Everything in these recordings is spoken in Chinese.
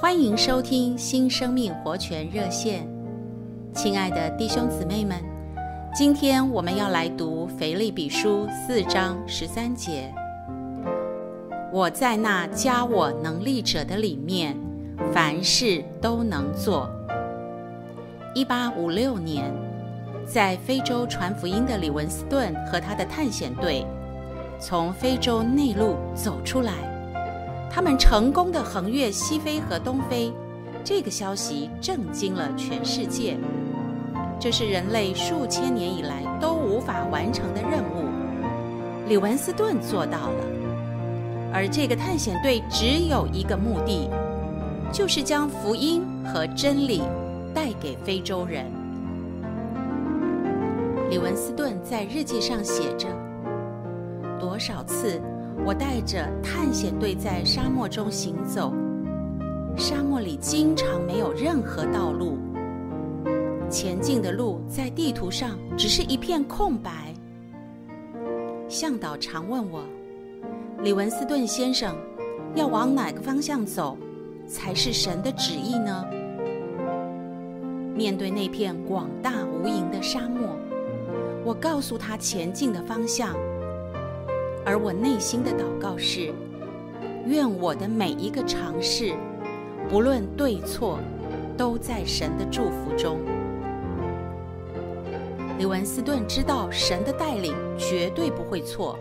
欢迎收听新生命活泉热线，亲爱的弟兄姊妹们，今天我们要来读腓立比书四章十三节。我在那加我能力者的里面，凡事都能做。一八五六年，在非洲传福音的李文斯顿和他的探险队，从非洲内陆走出来，他们成功的横越西非和东非。这个消息震惊了全世界。这是人类数千年以来都无法完成的任务，李文斯顿做到了。而这个探险队只有一个目的，就是将福音和真理带给非洲人。李文斯顿在日记上写着：“多少次我带着探险队在沙漠中行走，沙漠里经常没有任何道路，前进的路在地图上只是一片空白。向导常问我，李文斯顿先生，要往哪个方向走才是神的旨意呢？”面对那片广大无垠的沙漠，我告诉他前进的方向，而我内心的祷告是：愿我的每一个尝试，不论对错，都在神的祝福中。李文斯顿知道神的带领绝对不会错，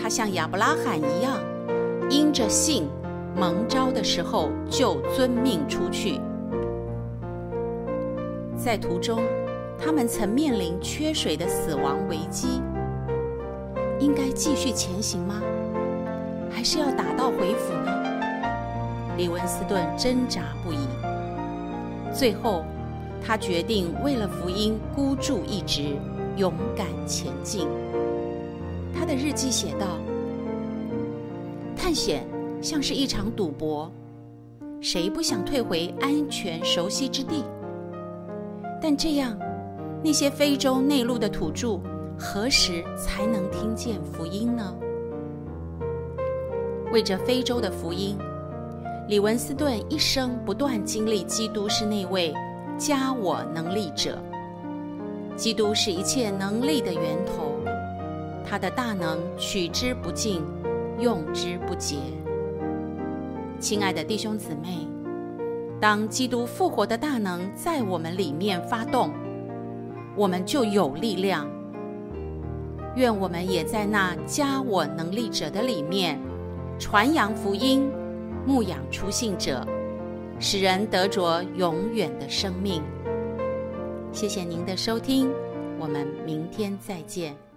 他像亚伯拉罕一样，因着信蒙召的时候就遵命出去。在途中，他们曾面临缺水的死亡危机。应该继续前行吗？还是要打道回府呢？李文斯顿挣扎不已。最后，他决定为了福音孤注一掷，勇敢前进。他的日记写道：“探险像是一场赌博，谁不想退回安全熟悉之地？”但这样，那些非洲内陆的土著何时才能听见福音呢？为着非洲的福音，李文斯顿一生不断经历基督是那位加我能力者。基督是一切能力的源头，他的大能取之不尽，用之不竭。亲爱的弟兄姊妹。当基督复活的大能在我们里面发动，我们就有力量。愿我们也在那加我能力者的里面，传扬福音，牧养出信者，使人得着永远的生命。谢谢您的收听，我们明天再见。